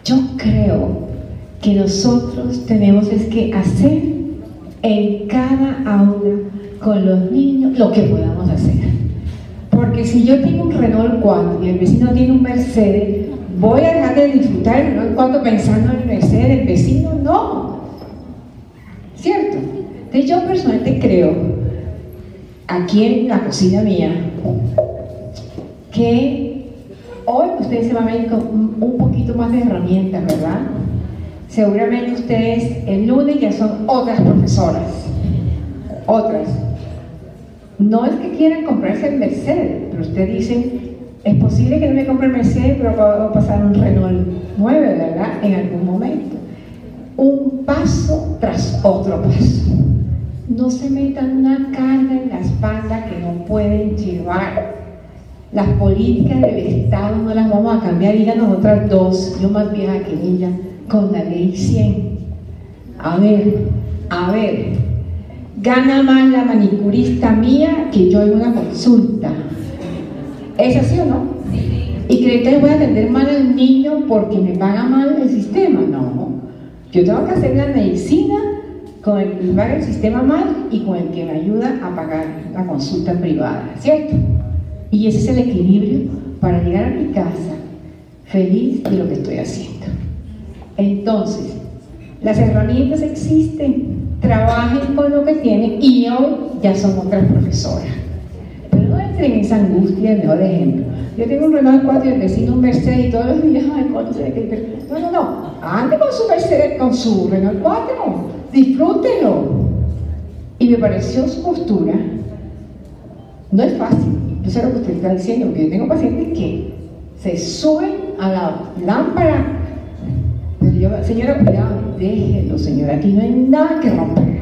Yo creo que nosotros tenemos es que hacer en cada aula con los niños lo que podamos hacer. Porque si yo tengo un Renault 4 y el vecino tiene un Mercedes, ¿voy a dejar de disfrutar el Renault 4 pensando en el Mercedes del vecino? No, ¿Cierto? Entonces yo personalmente creo, aquí en la cocina mía, que hoy ustedes se van a ver con un poquito más de herramientas, ¿verdad? Seguramente ustedes el lunes ya son otras profesoras, otras. No es que quieran comprarse el Mercedes, pero ustedes dicen, es posible que no me compre el Mercedes, pero a pasar un Renault 9, ¿verdad? En algún momento un paso tras otro paso. No se metan una carga en la espalda que no pueden llevar. Las políticas del Estado no las vamos a cambiar, díganos otras dos, yo más vieja que ella, con la ley 100. A ver, a ver, gana más la manicurista mía que yo en una consulta. ¿Es así o no? ¿Y creen que voy a atender mal al niño porque me paga mal el sistema? No. Yo tengo que hacer la medicina con el que paga el sistema mal y con el que me ayuda a pagar la consulta privada, ¿cierto? Y ese es el equilibrio para llegar a mi casa feliz de lo que estoy haciendo. Entonces, las herramientas existen, trabajen con lo que tienen y hoy ya son otras profesoras. Pero no entren en esa angustia, el mejor ejemplo. Yo tengo un Renault 4 y el vecino un Mercedes y todos los días, ay, ¿cuánto se que No, no, no. Ande con su Mercedes, con su Renault 4. Disfrútelo. Y me pareció su postura. No es fácil. Yo sé lo que usted está diciendo, porque yo tengo pacientes que se suben a la lámpara. Pero yo, señora, cuidado, déjelo, señora, aquí no hay nada que romper.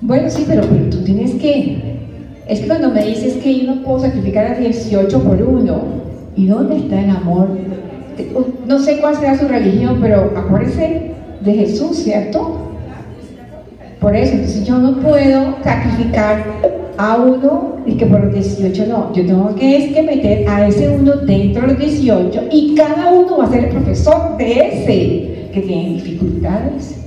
Bueno, sí, pero, pero tú tienes que... Es que cuando me dices que yo no puedo sacrificar a 18 por uno, ¿y dónde está el amor? No sé cuál será su religión, pero acuérdese de Jesús, ¿cierto? Por eso, entonces yo no puedo sacrificar a uno y que por los 18 no. Yo tengo que, es que meter a ese uno dentro de los 18 y cada uno va a ser el profesor de ese que tiene dificultades.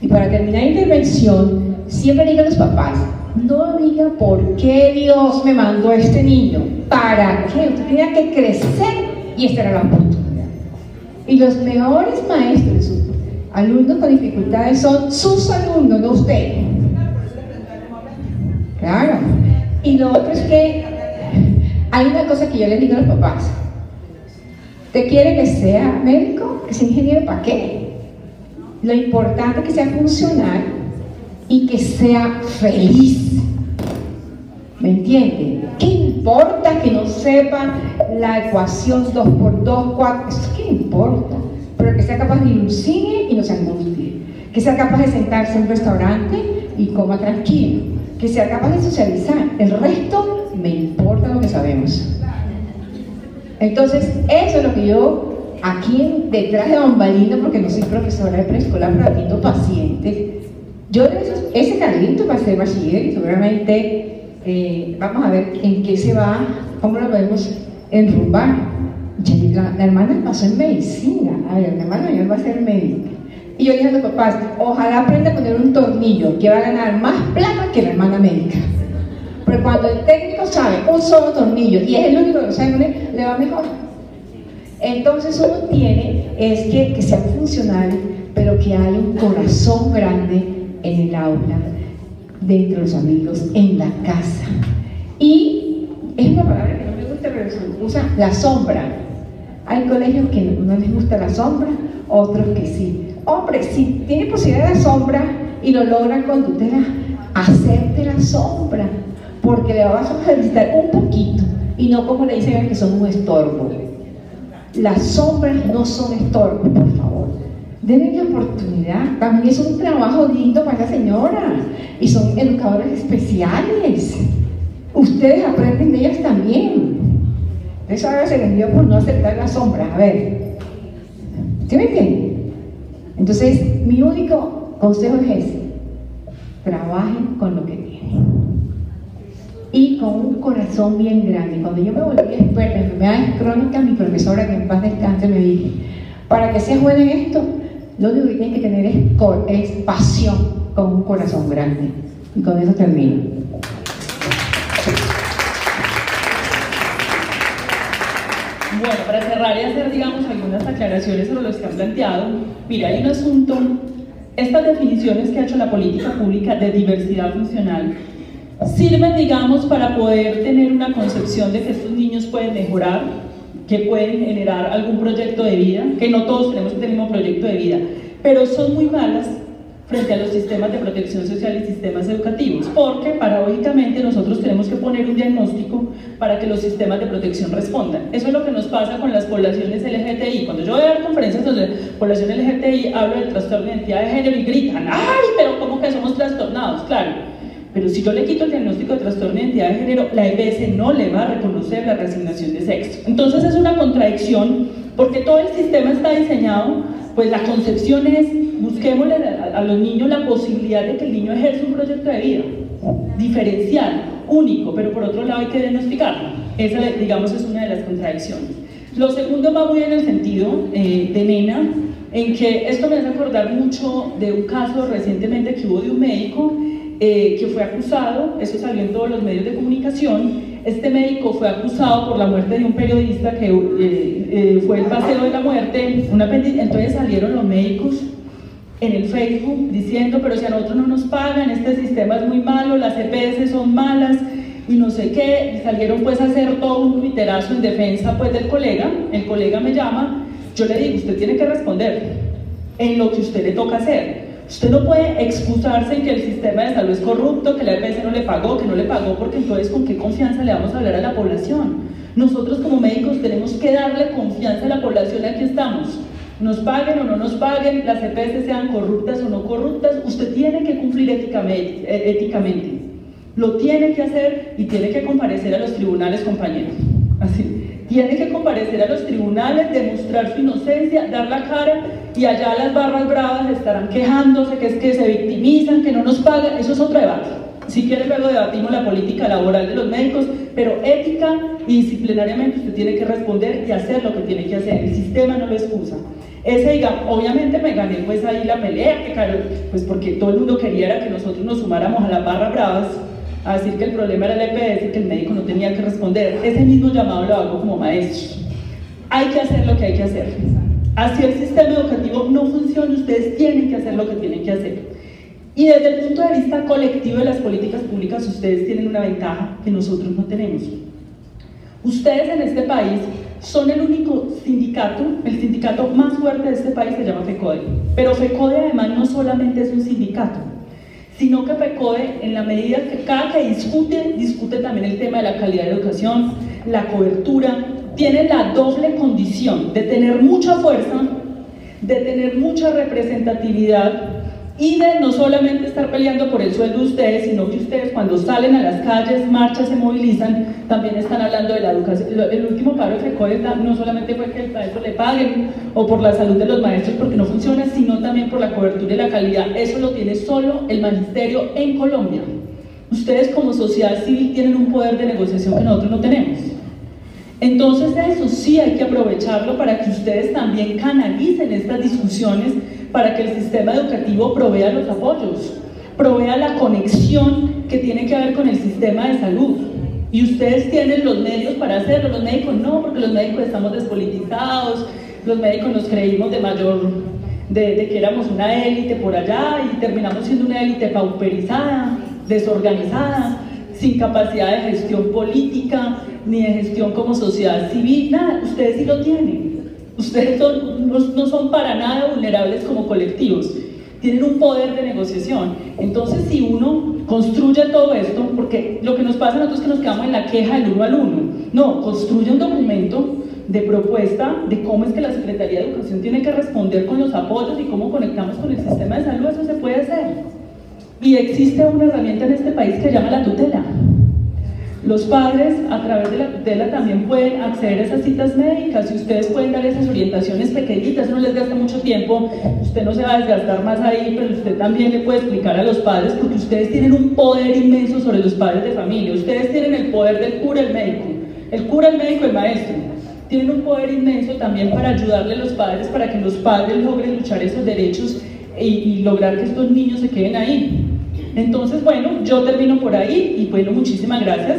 Y para terminar la intervención, siempre digan los papás, no diga por qué Dios me mandó a este niño, para qué, usted tenía que crecer y esta era la oportunidad. Y los mejores maestros alumnos con dificultades son sus alumnos, no usted. Claro. Y lo otro es que hay una cosa que yo les digo a los papás. ¿Te quiere que sea médico? ¿Que sea ingeniero? ¿Para qué? Lo importante es que sea funcional y que sea feliz. ¿Me entiende? ¿Qué importa que no sepa la ecuación 2 por 2, 4? ¿Eso qué importa? Pero que sea capaz de ir y no se angustie. Que sea capaz de sentarse en un restaurante y coma tranquilo. Que sea capaz de socializar. El resto me importa lo que sabemos. Entonces, eso es lo que yo aquí detrás de bambalina, porque no soy profesora de preescolar, pero atiendo pacientes. Yo, ese Carlito va a ser bachiller y seguramente eh, vamos a ver en qué se va, cómo lo podemos enrumbar. La, hermana pasó en medicina, a ver, la hermana mayor va a ser médica. Y yo dije a los papás, ojalá aprenda a poner un tornillo, que va a ganar más plata que la hermana médica. Pero cuando el técnico sabe un solo tornillo y es el único que lo sabe le va mejor. Entonces uno tiene es que, que sea funcional, pero que haya un corazón grande en el aula, dentro de los amigos, en la casa. Y es una palabra que no me gusta, pero se usa la sombra. Hay colegios que no les gusta la sombra, otros que sí. Hombre, si tiene posibilidad de sombra y lo logra con tutela, hacerte la sombra, porque le vas a un poquito y no como le dicen que son un estorbo. Las sombras no son estorbos, por favor. Denle la oportunidad. También es un trabajo lindo para la señora. Y son educadores especiales. Ustedes aprenden de ellas también. Eso ahora se les dio por no aceptar la sombra. A ver. ¿Sí me entienden? Entonces, mi único consejo es ese. Trabajen con lo que tienen y con un corazón bien grande. Cuando yo me volví experta en enfermedades crónicas, mi profesora, que en paz descanse, me dijo, para que seas buena en esto, lo único que tienes que tener es, es pasión con un corazón grande. Y con eso termino. Cerrar y hacer, digamos, algunas aclaraciones sobre los que han planteado, mira, hay un asunto, estas definiciones que ha hecho la política pública de diversidad funcional sirven, digamos, para poder tener una concepción de que estos niños pueden mejorar, que pueden generar algún proyecto de vida, que no todos tenemos que tener un proyecto de vida, pero son muy malas frente a los sistemas de protección social y sistemas educativos, porque paradójicamente nosotros tenemos que poner un diagnóstico para que los sistemas de protección respondan. Eso es lo que nos pasa con las poblaciones LGTBI. Cuando yo voy a dar conferencias donde población LGTBI hablo del trastorno de identidad de género y gritan, ¡ay, pero cómo que somos trastornados! Claro, pero si yo le quito el diagnóstico de trastorno de identidad de género, la EPS no le va a reconocer la resignación de sexo. Entonces es una contradicción porque todo el sistema está diseñado, pues la concepción es, busquémosle a, los niños la posibilidad de que el niño ejerza un proyecto de vida, diferencial, único, pero por otro lado hay que diagnosticarlo. Esa, digamos, es una de las contradicciones. Lo segundo va muy en el sentido eh, de Nena, en que esto me hace acordar mucho de un caso recientemente que hubo de un médico eh, que fue acusado, eso salió en todos los medios de comunicación, este médico fue acusado por la muerte de un periodista que eh, eh, fue el paseo de la muerte, una entonces salieron los médicos en el Facebook diciendo, pero si a nosotros no nos pagan, este sistema es muy malo, las EPS son malas, y no sé qué, y salieron pues a hacer todo un twitterazo en defensa pues del colega, el colega me llama, yo le digo, usted tiene que responder en lo que usted le toca hacer, Usted no puede excusarse en que el sistema de salud es corrupto, que la EPS no le pagó, que no le pagó, porque entonces con qué confianza le vamos a hablar a la población. Nosotros como médicos tenemos que darle confianza a la población, aquí estamos. nos paguen o no nos paguen, las EPS sean corruptas o no corruptas, usted tiene que cumplir éticamente, eh, éticamente. Lo tiene que hacer y tiene que comparecer a los tribunales, compañeros. Así. Tiene que comparecer a los tribunales, demostrar su inocencia, dar la cara y allá las barras bravas estarán quejándose que es que se victimizan, que no nos pagan. Eso es otro debate. Si quiere luego debatimos la política laboral de los médicos, pero ética y disciplinariamente usted tiene que responder y hacer lo que tiene que hacer. El sistema no lo excusa. Ese, digamos, obviamente me gané pues ahí la pelea, que claro, pues porque todo el mundo quería que nosotros nos sumáramos a las barras bravas a decir que el problema era el EPS y que el médico no tenía que responder. Ese mismo llamado lo hago como maestro. Hay que hacer lo que hay que hacer. Así el sistema educativo no funciona, ustedes tienen que hacer lo que tienen que hacer. Y desde el punto de vista colectivo de las políticas públicas, ustedes tienen una ventaja que nosotros no tenemos. Ustedes en este país son el único sindicato, el sindicato más fuerte de este país se llama FECODE. Pero FECODE además no solamente es un sindicato, sino que FECODE en la medida que cada que discute, discute también el tema de la calidad de educación, la cobertura, tiene la doble condición de tener mucha fuerza, de tener mucha representatividad y de no solamente estar peleando por el sueldo de ustedes, sino que ustedes cuando salen a las calles, marchas, se movilizan, también están hablando de la educación. El último paro de FECODE no solamente fue que el maestro le paguen o por la salud de los maestros porque no funciona, sino también por la cobertura y la calidad. Eso lo tiene solo el magisterio en Colombia. Ustedes como sociedad civil tienen un poder de negociación que nosotros no tenemos. Entonces eso sí hay que aprovecharlo para que ustedes también canalicen estas discusiones para que el sistema educativo provea los apoyos, provea la conexión que tiene que ver con el sistema de salud. Y ustedes tienen los medios para hacerlo, los médicos no, porque los médicos estamos despolitizados, los médicos nos creímos de mayor, de, que éramos una élite por allá y terminamos siendo una élite pauperizada, desorganizada, sin capacidad de gestión política, ni de gestión como sociedad civil, nada, ustedes sí lo tienen. Ustedes no, son para nada vulnerables como colectivos, tienen un poder de negociación. Entonces, si uno construye todo esto, porque lo que nos pasa a nosotros es que nos quedamos en la queja del uno al uno, no, construye un documento de propuesta de cómo es que la Secretaría de Educación tiene que responder con los apoyos y cómo conectamos con el sistema de salud, eso se puede hacer. Y existe una herramienta en este país que se llama la tutela. Los padres a través de la tutela también pueden acceder a esas citas médicas. Y ustedes pueden dar esas orientaciones pequeñitas, no les gasta mucho tiempo, usted no se va a desgastar más ahí, pero usted también le puede explicar a los padres porque ustedes tienen un poder inmenso sobre los padres de familia, ustedes tienen el poder del cura, el médico, el cura, el médico, el maestro, tienen un poder inmenso también para ayudarle a los padres para que los padres logren luchar esos derechos y, y lograr que estos niños se queden ahí. Entonces, bueno, yo termino por ahí y bueno, muchísimas gracias.